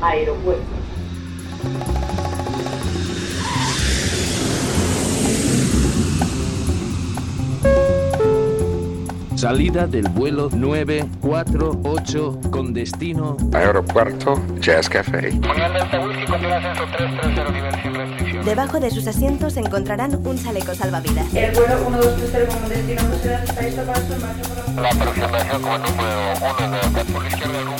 aeropuertos. Salida del vuelo 948 con destino Aeropuerto Jazz Café. Debajo de sus asientos encontrarán un chaleco salvavidas. El vuelo 1230 con destino la... Aproximación como número 1 de la izquierda,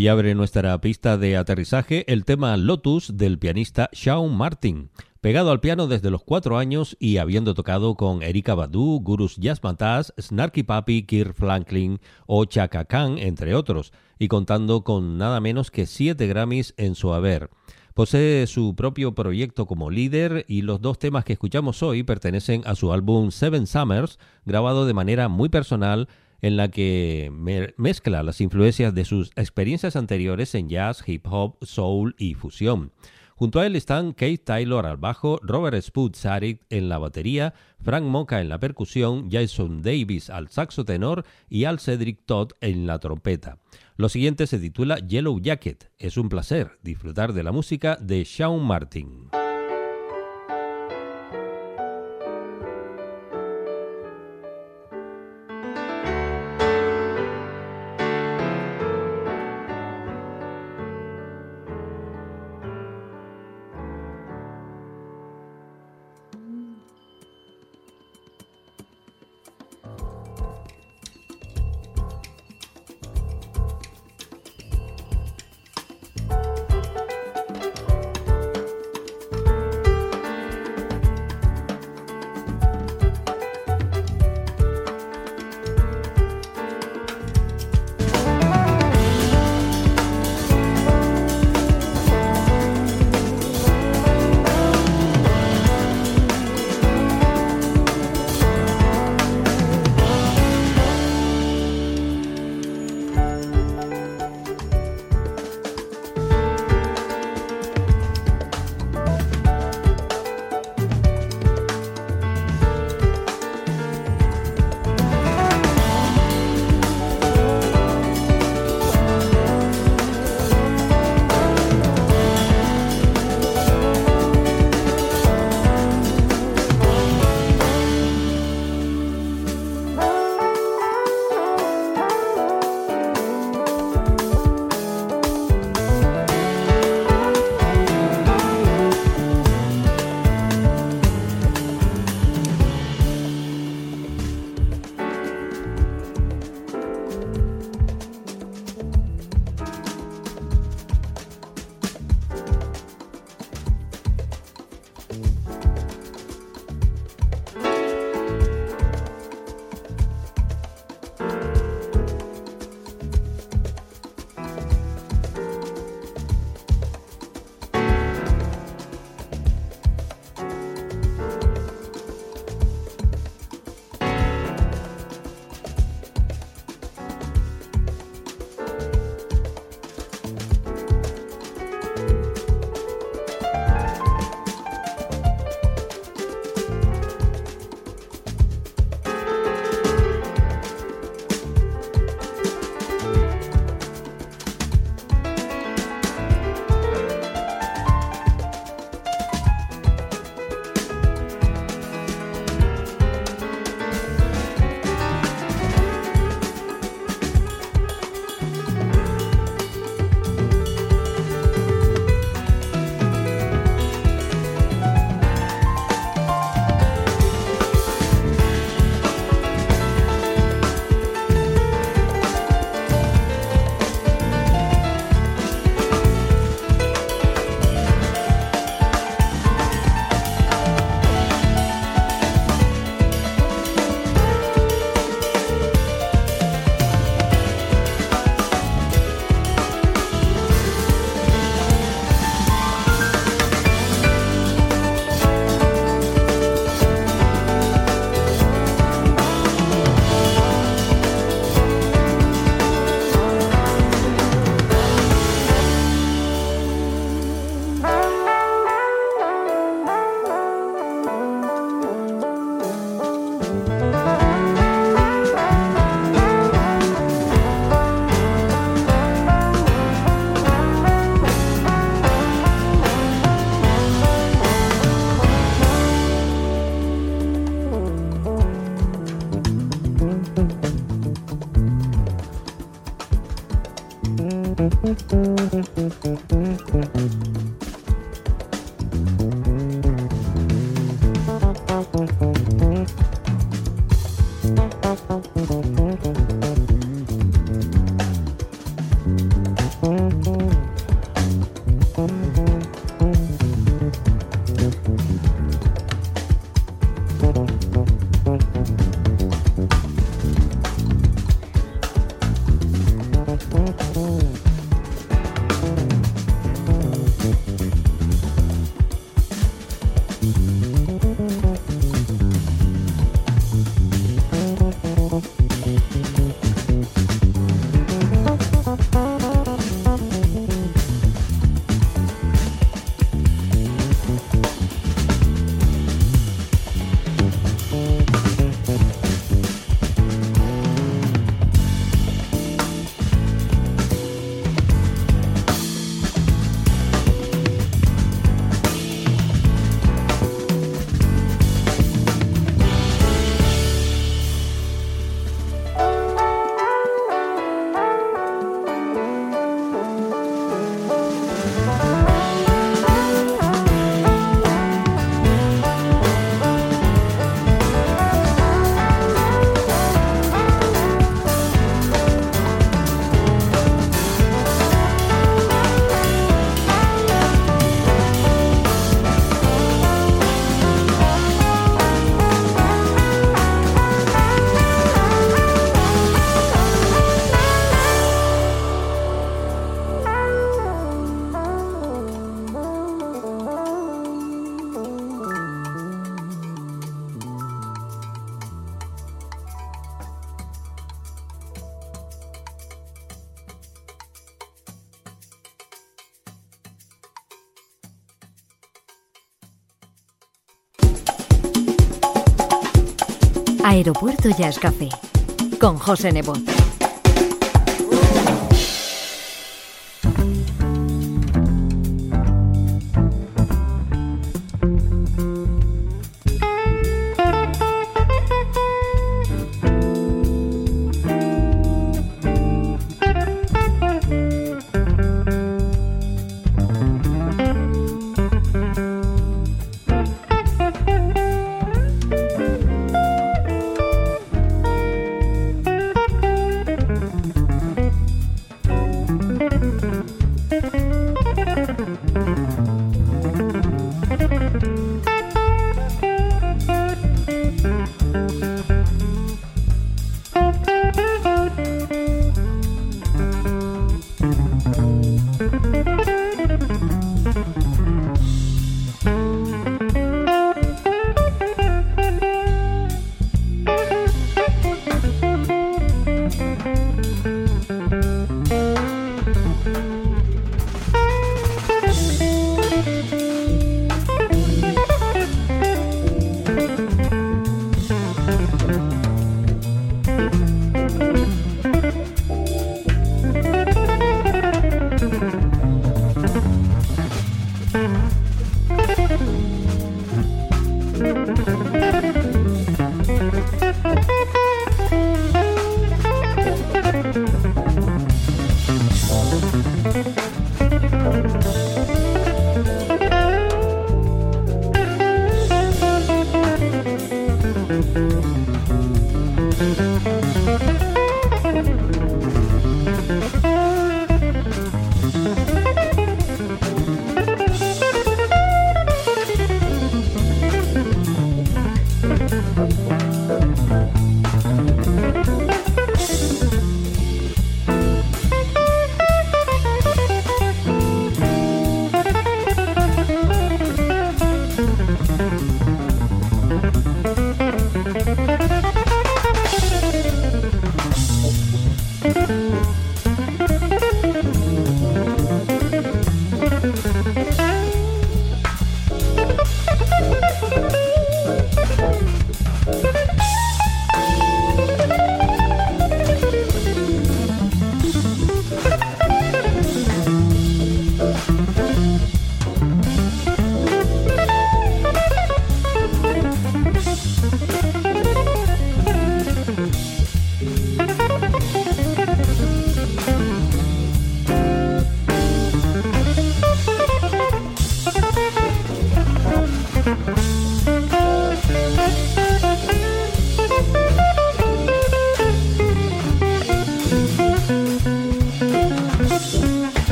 Hoy abre nuestra pista de aterrizaje el tema Lotus del pianista Shawn Martin. Pegado al piano desde los cuatro años y habiendo tocado con Erika Badu, Gurus Yasmatas, Snarky Papi, Kirk Franklin o Chaka Khan, entre otros, y contando con nada menos que siete Grammys en su haber. Posee su propio proyecto como líder y los dos temas que escuchamos hoy pertenecen a su álbum Seven Summers, grabado de manera muy personal en la que mezcla las influencias de sus experiencias anteriores en jazz, hip hop, soul y fusión. Junto a él están Kate Taylor al bajo, Robert Spud Sarik en la batería, Frank Moca en la percusión, Jason Davis al saxo tenor y Al Cedric Todd en la trompeta. Lo siguiente se titula Yellow Jacket. Es un placer disfrutar de la música de Shawn Martin. Aeropuerto Jazz Café con José Nebot.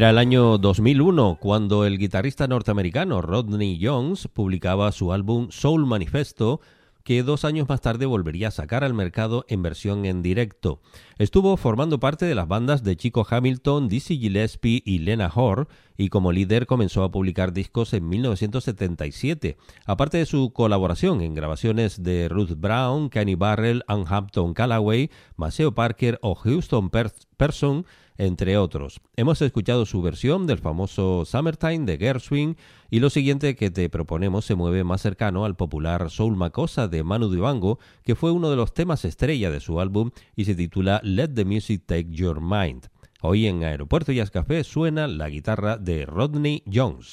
Era el año 2001 cuando el guitarrista norteamericano Rodney Jones publicaba su álbum Soul Manifesto, que dos años más tarde volvería a sacar al mercado en versión en directo. Estuvo formando parte de las bandas de Chico Hamilton, Dizzy Gillespie y Lena Horr, y como líder comenzó a publicar discos en 1977. Aparte de su colaboración en grabaciones de Ruth Brown, Kenny Barrell, Ann Hampton Callaway, Maceo Parker o Houston Person, entre otros. Hemos escuchado su versión del famoso Summertime de Gershwin y lo siguiente que te proponemos se mueve más cercano al popular Soul Macosa de Manu Dibango, que fue uno de los temas estrella de su álbum y se titula Let the Music Take Your Mind. Hoy en Aeropuerto Jazz Café suena la guitarra de Rodney Jones.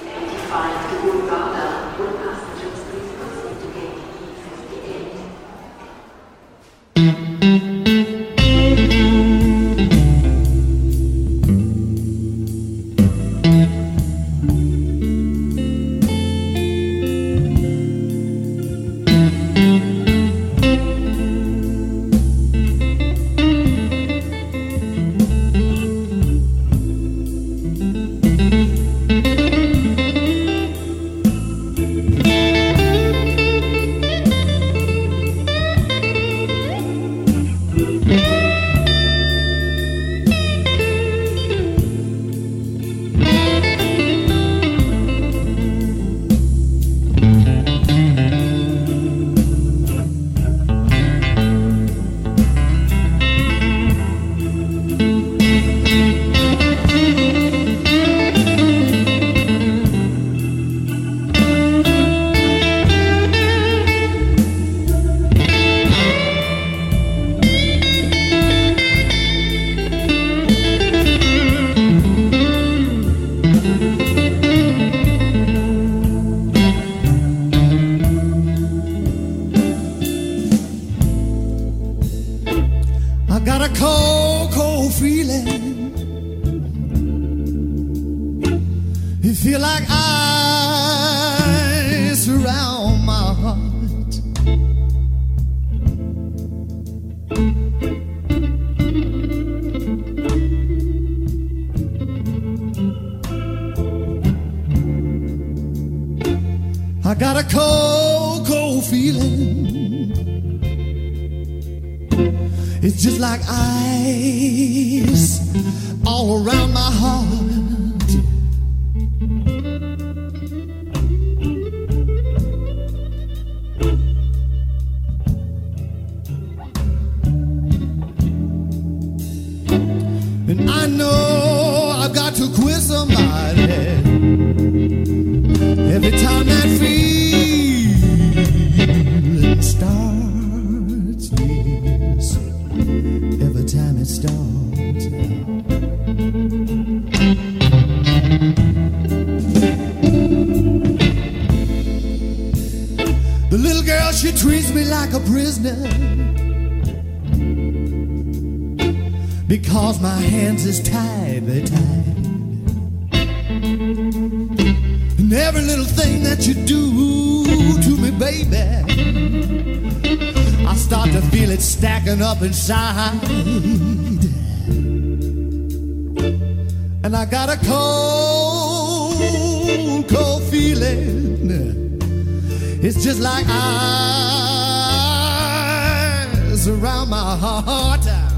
Cold, cold feeling. It's just like ice all around my heart. Like a prisoner because my hands is tied, they tied. And every little thing that you do to me, baby, I start to feel it stacking up inside. And I got a cold, cold feeling. It's just like eyes around my heart.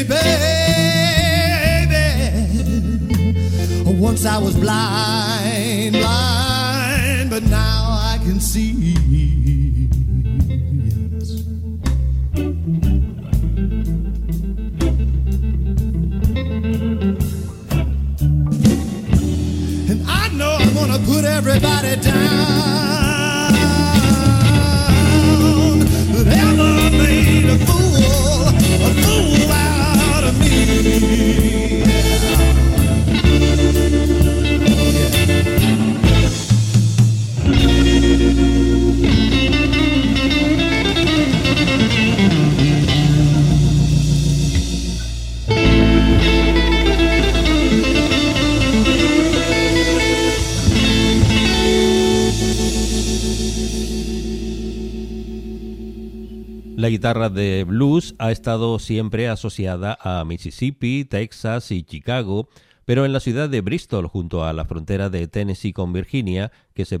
Me, baby. Once I was blind, blind, but now guitarra de blues ha estado siempre asociada a Mississippi, Texas y Chicago, pero en la ciudad de Bristol, junto a la frontera de Tennessee con Virginia, que se,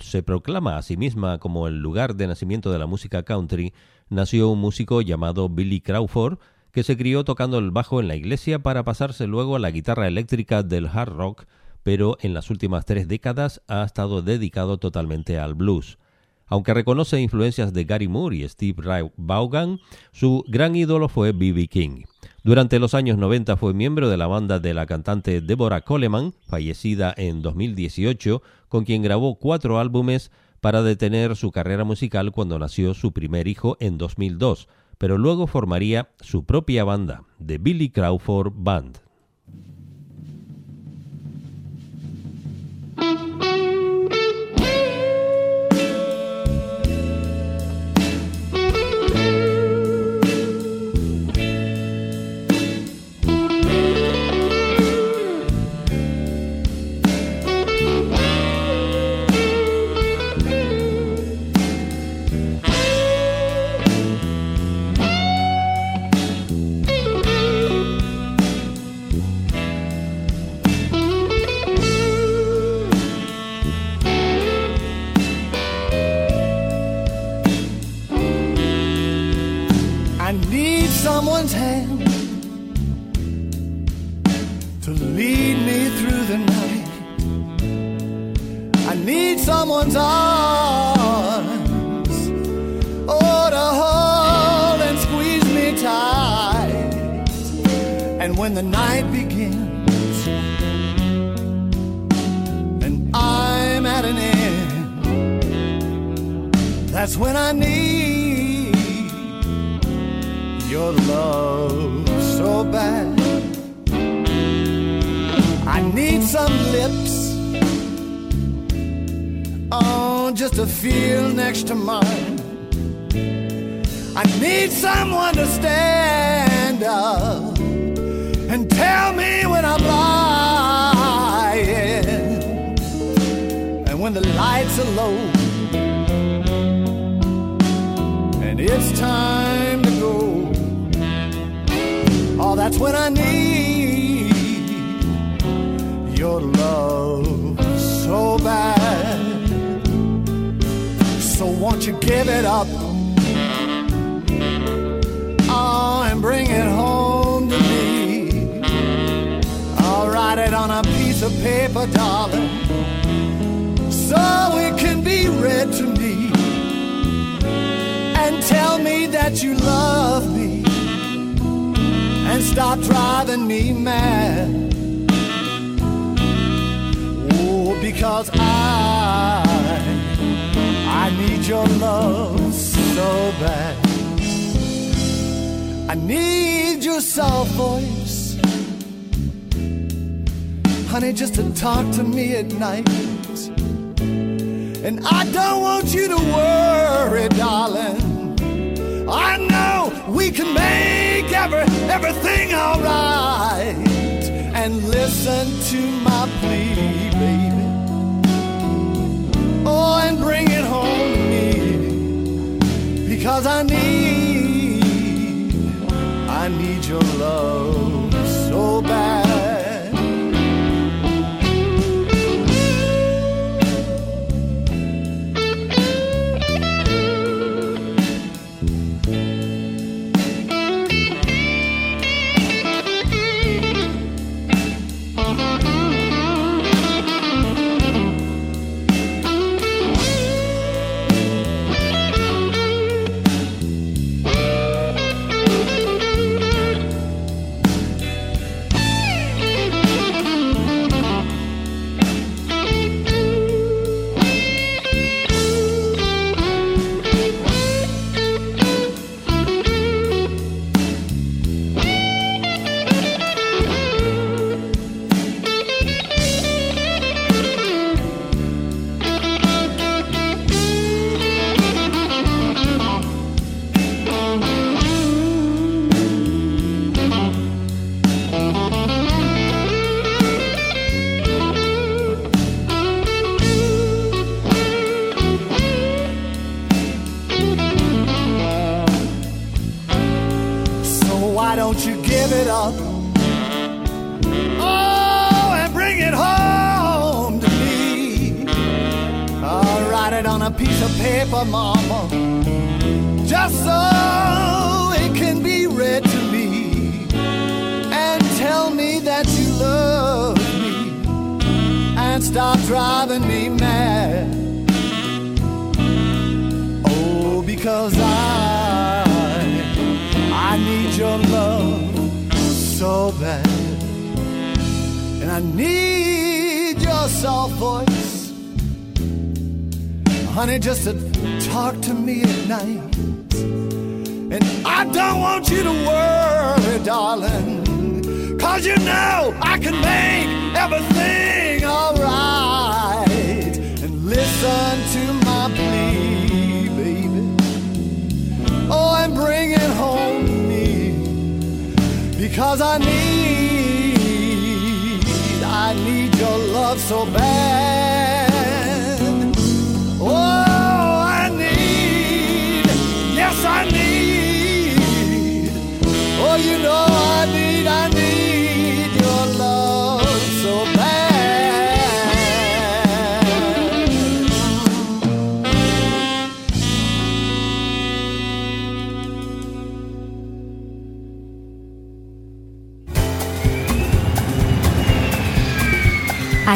se proclama a sí misma como el lugar de nacimiento de la música country, nació un músico llamado Billy Crawford, que se crió tocando el bajo en la iglesia para pasarse luego a la guitarra eléctrica del hard rock, pero en las últimas tres décadas ha estado dedicado totalmente al blues. Aunque reconoce influencias de Gary Moore y Steve Vaughan, su gran ídolo fue B.B. King. Durante los años 90 fue miembro de la banda de la cantante Deborah Coleman, fallecida en 2018, con quien grabó cuatro álbumes para detener su carrera musical cuando nació su primer hijo en 2002, pero luego formaría su propia banda, The Billy Crawford Band. When the night begins and I'm at an end, that's when I need your love so bad. I need some lips, oh, just to feel next to mine. I need someone to stand up tell me when I'm lying, and when the lights are low, and it's time to go. Oh, that's when I need your love so bad. So won't you give it up? Oh, and bring it home piece of paper, darling, so it can be read to me. And tell me that you love me and stop driving me mad. Oh, because I, I need your love so bad. I need your soft voice, honey, just to talk to me at night. And I don't want you to worry, darling. I know we can make every, everything alright. And listen to my plea, baby. Oh, and bring it home to me because I need, I need your love so bad.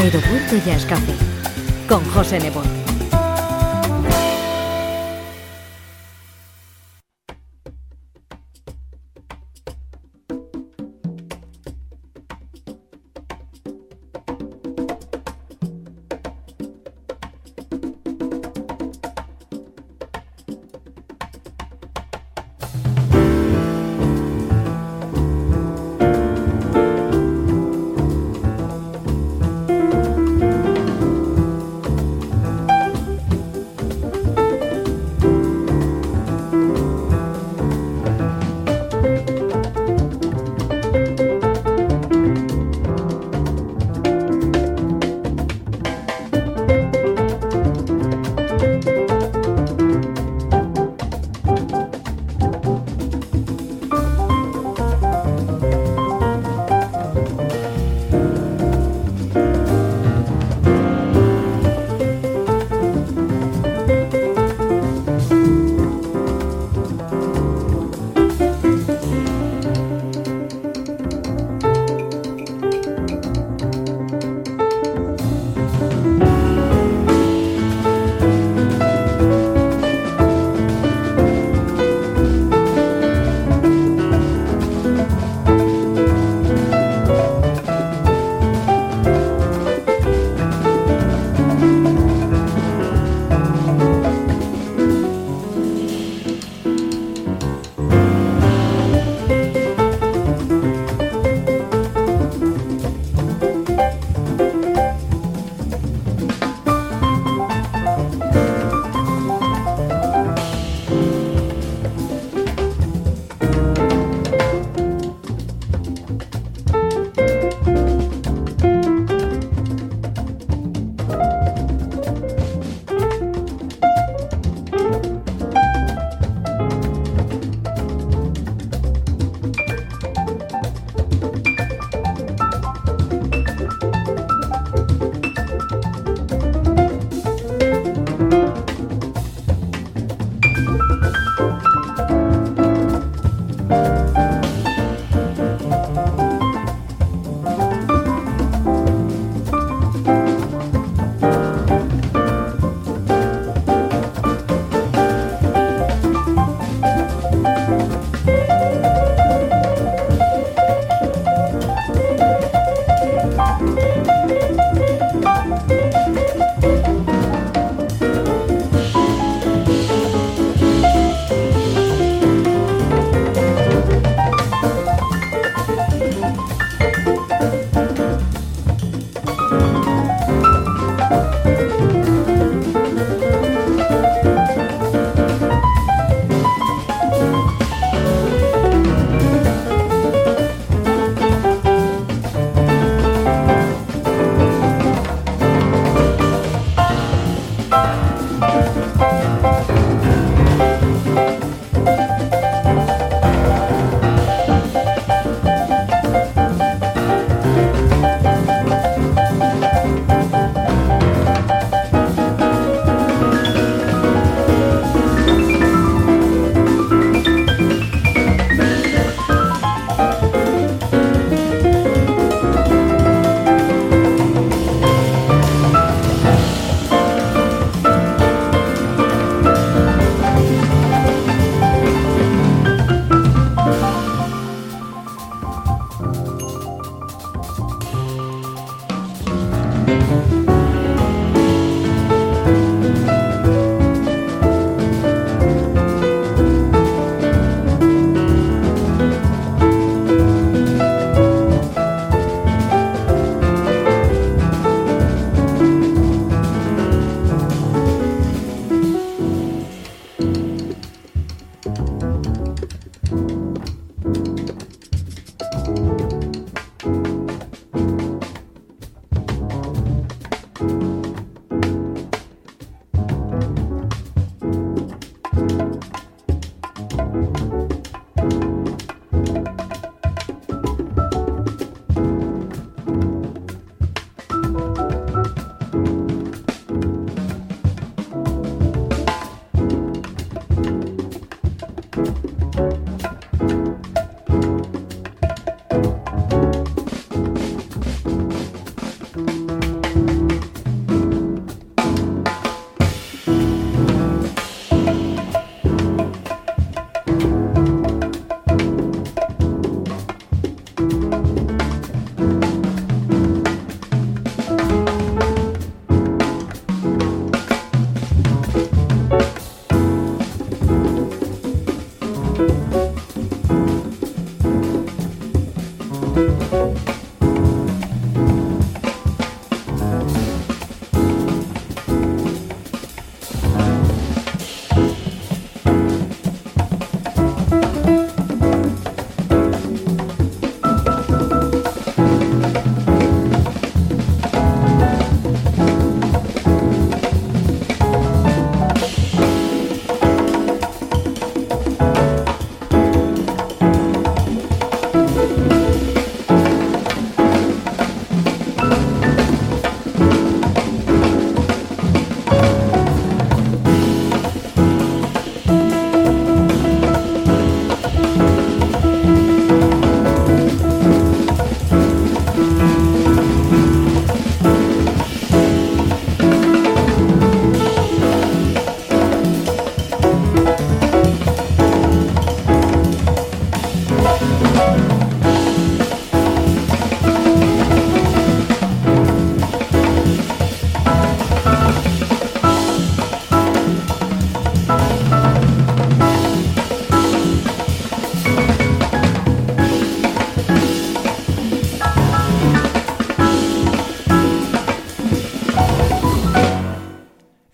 Aeropuerto Jazz Café con José Nebot.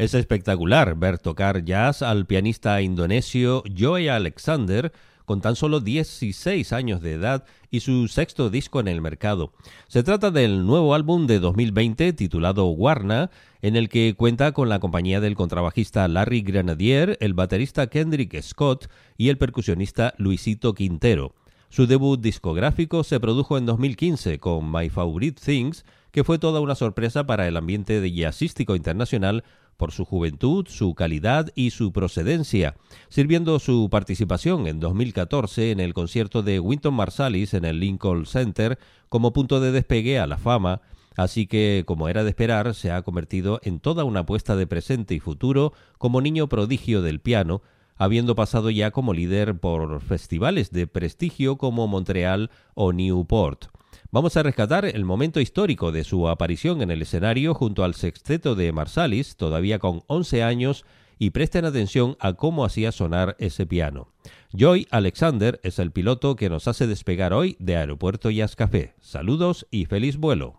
Es espectacular ver tocar jazz al pianista indonesio Joy Alexander con tan solo 16 años de edad y su sexto disco en el mercado. Se trata del nuevo álbum de 2020 titulado Warna, en el que cuenta con la compañía del contrabajista Larry Grenadier, el baterista Kendrick Scott y el percusionista Luisito Quintero. Su debut discográfico se produjo en 2015 con My Favorite Things, que fue toda una sorpresa para el ambiente de jazzístico internacional por su juventud, su calidad y su procedencia, sirviendo su participación en 2014 en el concierto de Winton Marsalis en el Lincoln Center como punto de despegue a la fama, así que, como era de esperar, se ha convertido en toda una apuesta de presente y futuro como niño prodigio del piano, habiendo pasado ya como líder por festivales de prestigio como Montreal o Newport. Vamos a rescatar el momento histórico de su aparición en el escenario junto al sexteto de Marsalis, todavía con 11 años, y presten atención a cómo hacía sonar ese piano. Joy Alexander es el piloto que nos hace despegar hoy de Aeropuerto Jazz Café. Saludos y feliz vuelo.